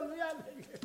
할렐루야.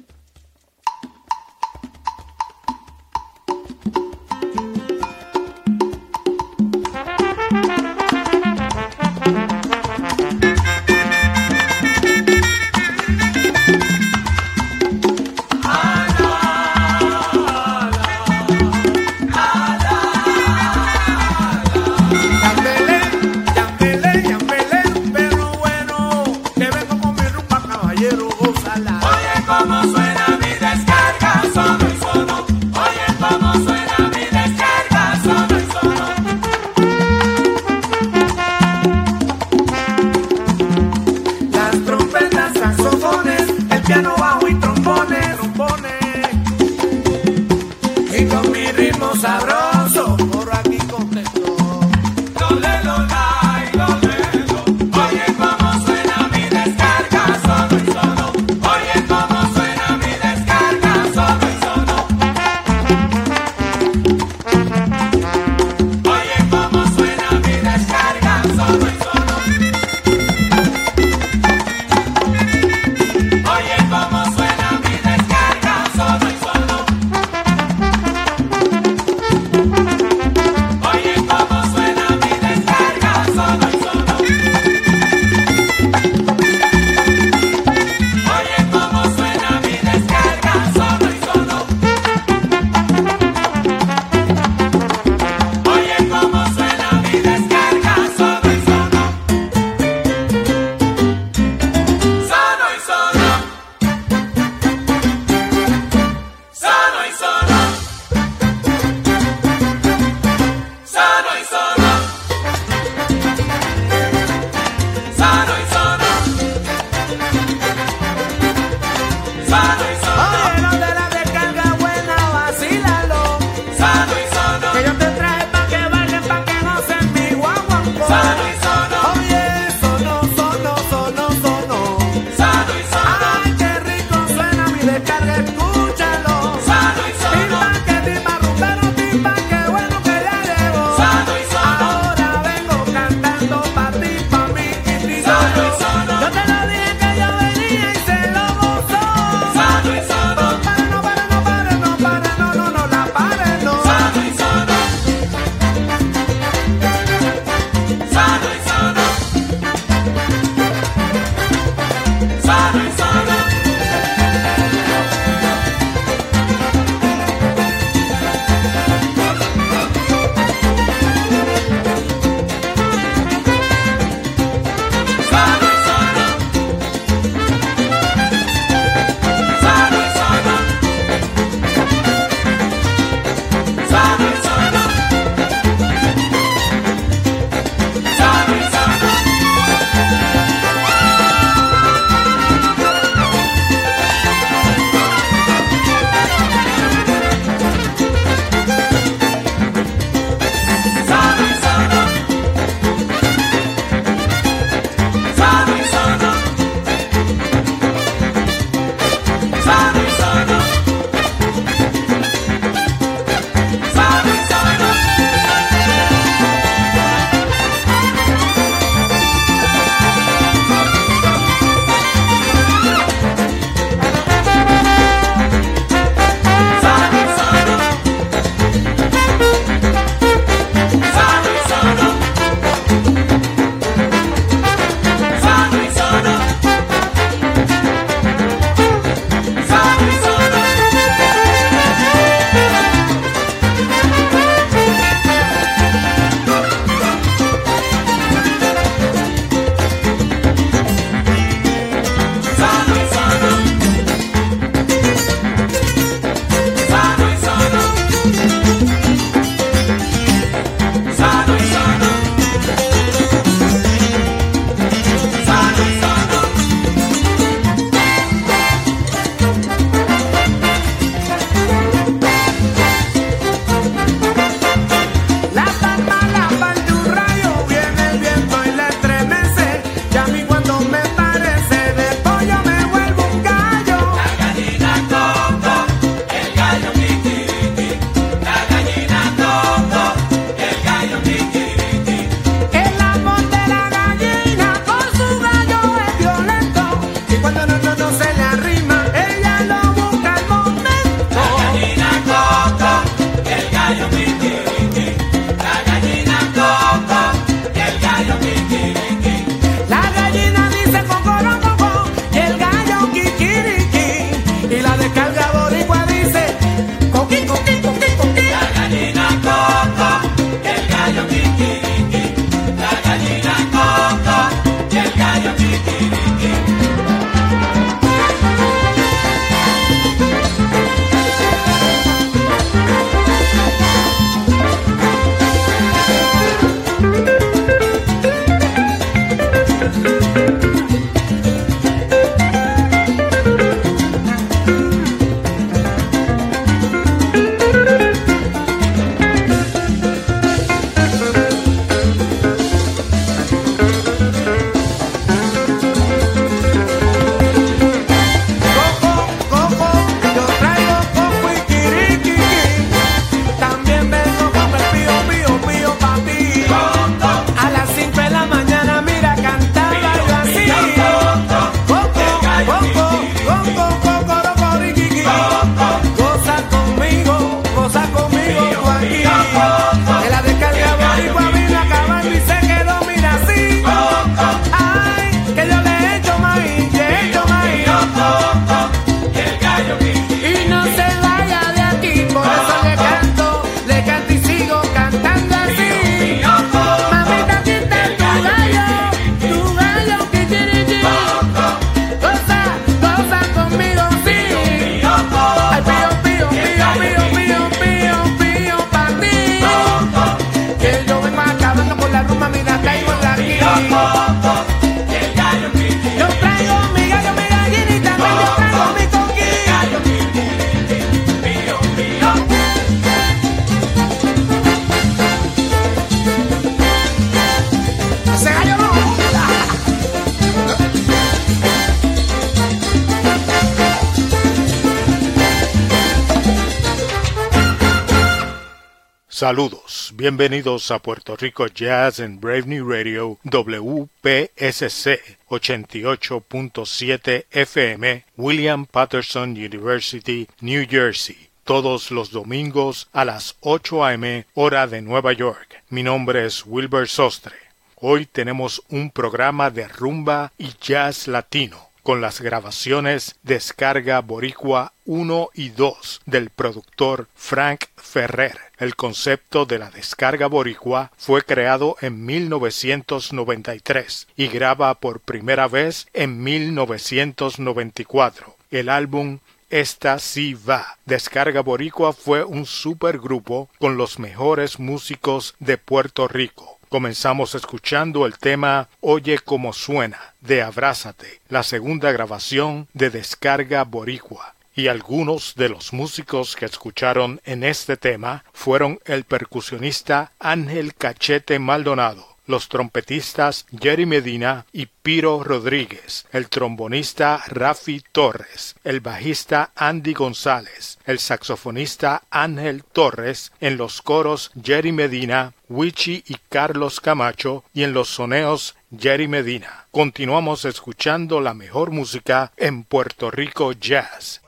Saludos, bienvenidos a Puerto Rico Jazz en Brave Radio WPSC 88.7 FM, William Patterson University, New Jersey. Todos los domingos a las 8 a.m. hora de Nueva York. Mi nombre es Wilbur Sostre. Hoy tenemos un programa de rumba y jazz latino con las grabaciones Descarga Boricua 1 y 2 del productor Frank Ferrer. El concepto de la descarga boricua fue creado en 1993 y graba por primera vez en 1994. El álbum esta sí va. Descarga Boricua fue un supergrupo con los mejores músicos de Puerto Rico Comenzamos escuchando el tema Oye como suena de Abrázate, la segunda grabación de Descarga Boricua. Y algunos de los músicos que escucharon en este tema fueron el percusionista Ángel Cachete Maldonado, los trompetistas Jerry Medina y Piro Rodríguez, el trombonista Rafi Torres, el bajista Andy González, el saxofonista Ángel Torres, en los coros Jerry Medina, Wichi y Carlos Camacho y en los soneos Jerry Medina. Continuamos escuchando la mejor música en Puerto Rico Jazz.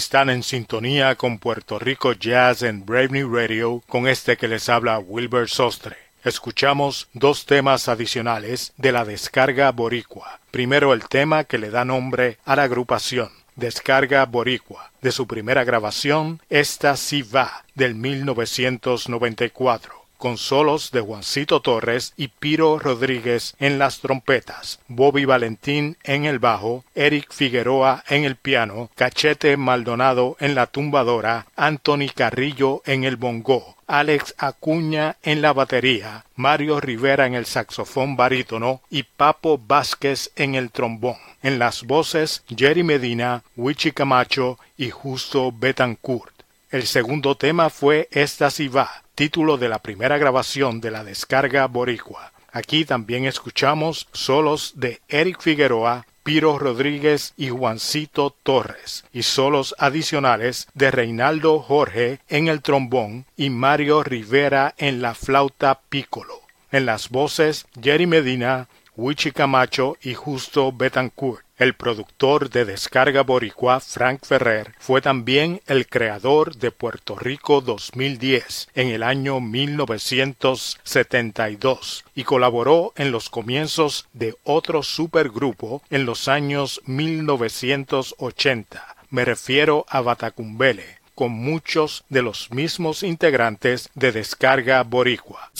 Están en sintonía con Puerto Rico Jazz en Brave Radio con este que les habla Wilbur Sostre. Escuchamos dos temas adicionales de la descarga boricua. Primero el tema que le da nombre a la agrupación, Descarga Boricua, de su primera grabación, Esta sí va, del 1994 con solos de Juancito Torres y Piro Rodríguez en las trompetas, Bobby Valentín en el bajo, Eric Figueroa en el piano, Cachete Maldonado en la tumbadora, Anthony Carrillo en el bongo, Alex Acuña en la batería, Mario Rivera en el saxofón barítono y Papo Vázquez en el trombón. En las voces, Jerry Medina, Wichi Camacho y Justo Betancourt. El segundo tema fue Esta si va, título de la primera grabación de la descarga boricua. Aquí también escuchamos solos de Eric Figueroa, Piro Rodríguez y Juancito Torres, y solos adicionales de Reinaldo Jorge en el trombón y Mario Rivera en la flauta pícolo. En las voces, Jerry Medina, Wichi Camacho y Justo Betancourt. El productor de Descarga Boricua, Frank Ferrer, fue también el creador de Puerto Rico 2010 en el año 1972 y colaboró en los comienzos de otro supergrupo en los años 1980. Me refiero a Batacumbele, con muchos de los mismos integrantes de Descarga Boricua.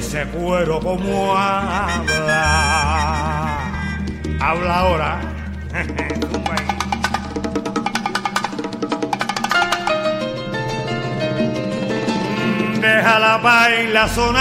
Ese cuero como habla. Habla ahora. Deja la baila sonar.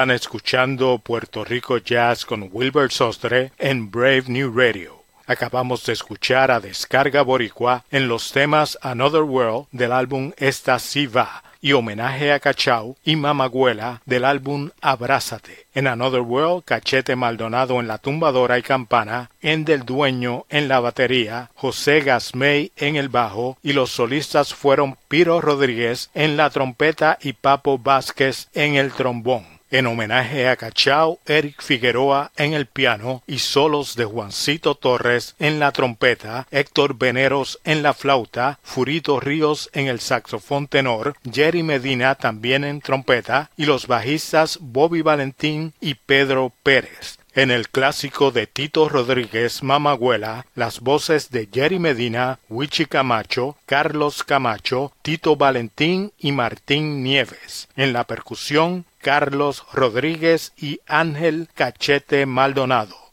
Están escuchando Puerto Rico Jazz con Wilbur Sostre en Brave New Radio. Acabamos de escuchar a Descarga Boricua en los temas Another World del álbum Esta Si Va y homenaje a Cachao y Mamagüela del álbum Abrázate. En Another World, Cachete Maldonado en la tumbadora y campana, en Del Dueño en la batería, José Gasmey en el bajo y los solistas fueron Piro Rodríguez en la trompeta y Papo Vázquez en el trombón en homenaje a Cachao, Eric Figueroa en el piano y solos de Juancito Torres en la trompeta, Héctor Veneros en la flauta, Furito Ríos en el saxofón tenor, Jerry Medina también en trompeta y los bajistas Bobby Valentín y Pedro Pérez. En el clásico de Tito Rodríguez Mamagüela, las voces de Jerry Medina, Wichi Camacho, Carlos Camacho, Tito Valentín y Martín Nieves. En la percusión, Carlos Rodríguez y Ángel Cachete Maldonado.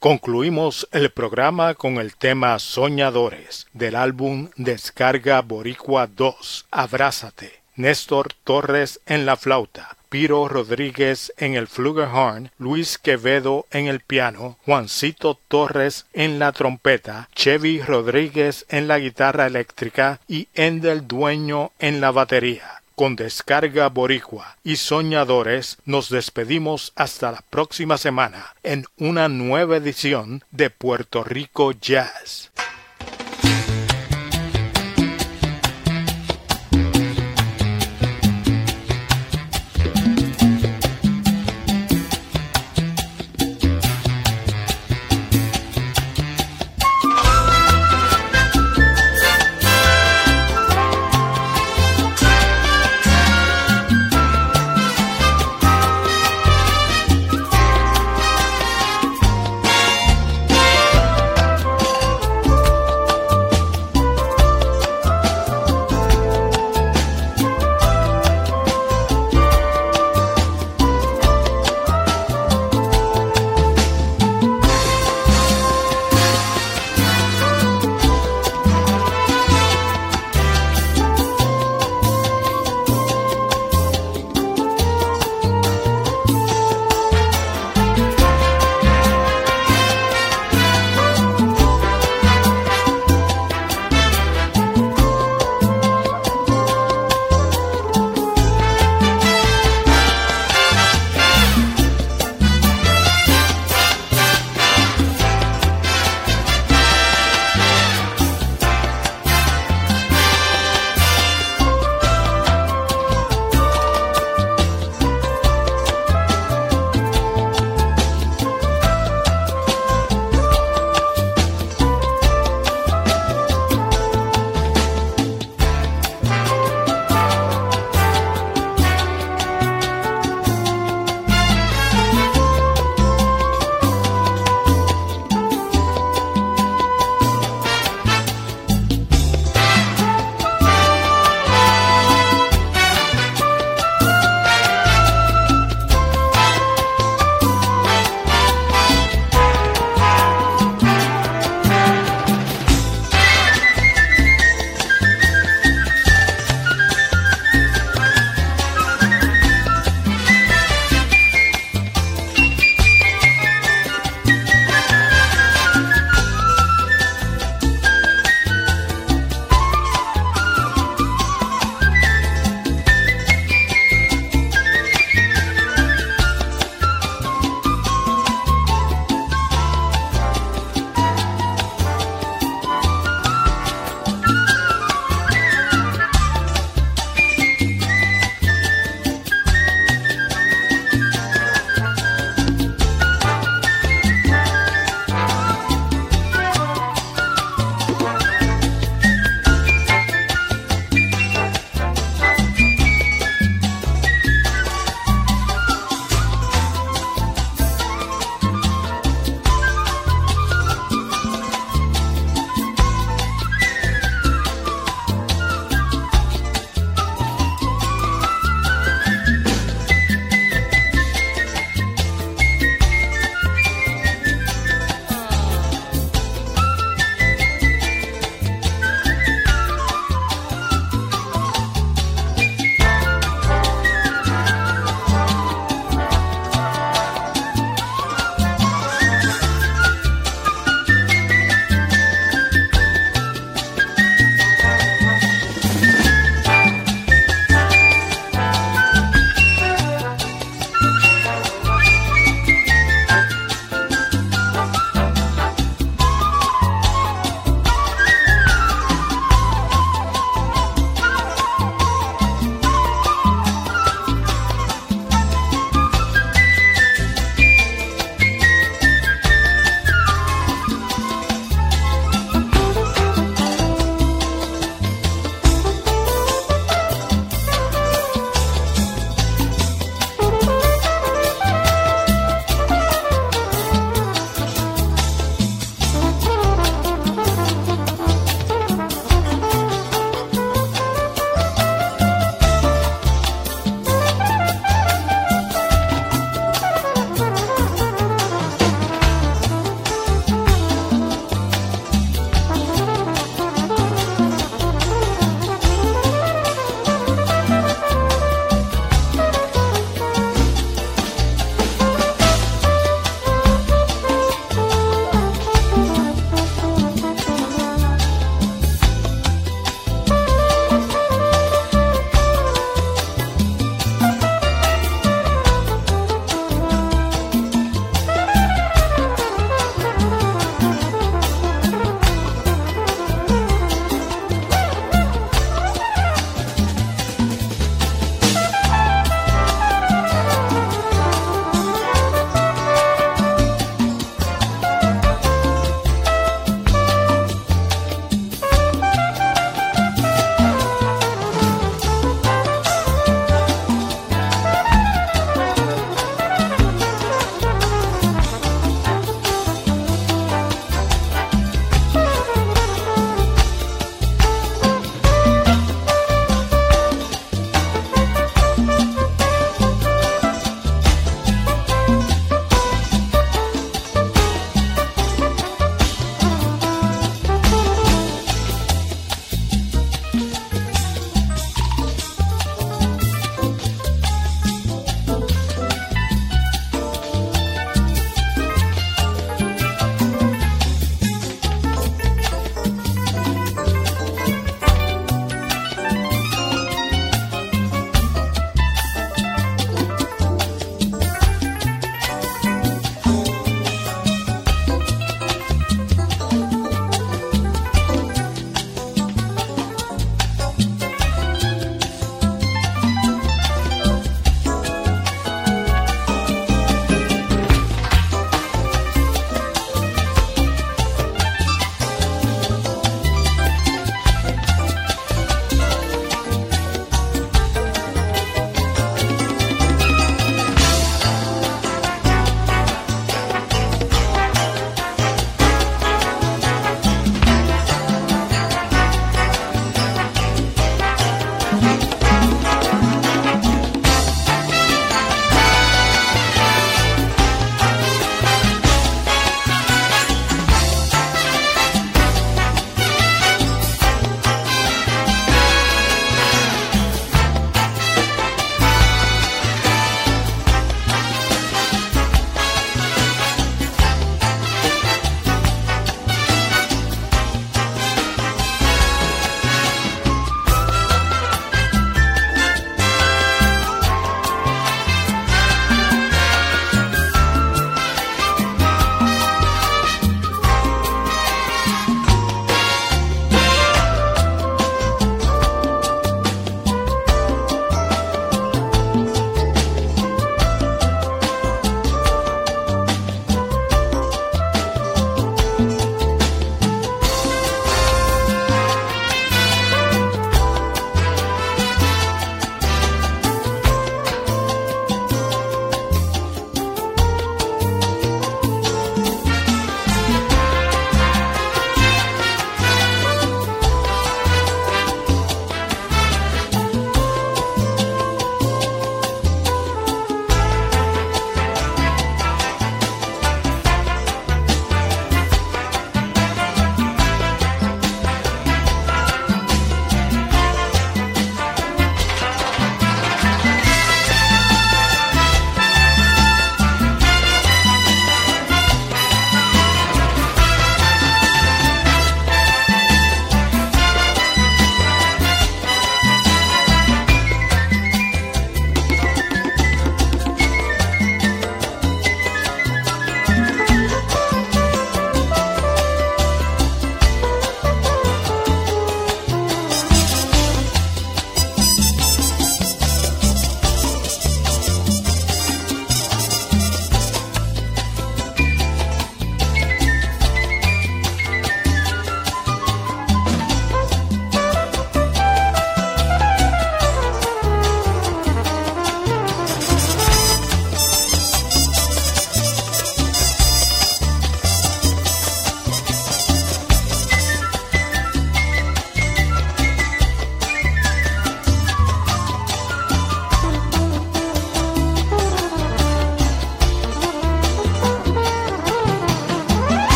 Concluimos el programa con el tema Soñadores del álbum Descarga Boricua 2, Abrázate. Néstor Torres en la flauta, Piro Rodríguez en el flugelhorn, Luis Quevedo en el piano, Juancito Torres en la trompeta, Chevy Rodríguez en la guitarra eléctrica y Endel Dueño en la batería con descarga boricua y soñadores nos despedimos hasta la próxima semana en una nueva edición de Puerto Rico Jazz.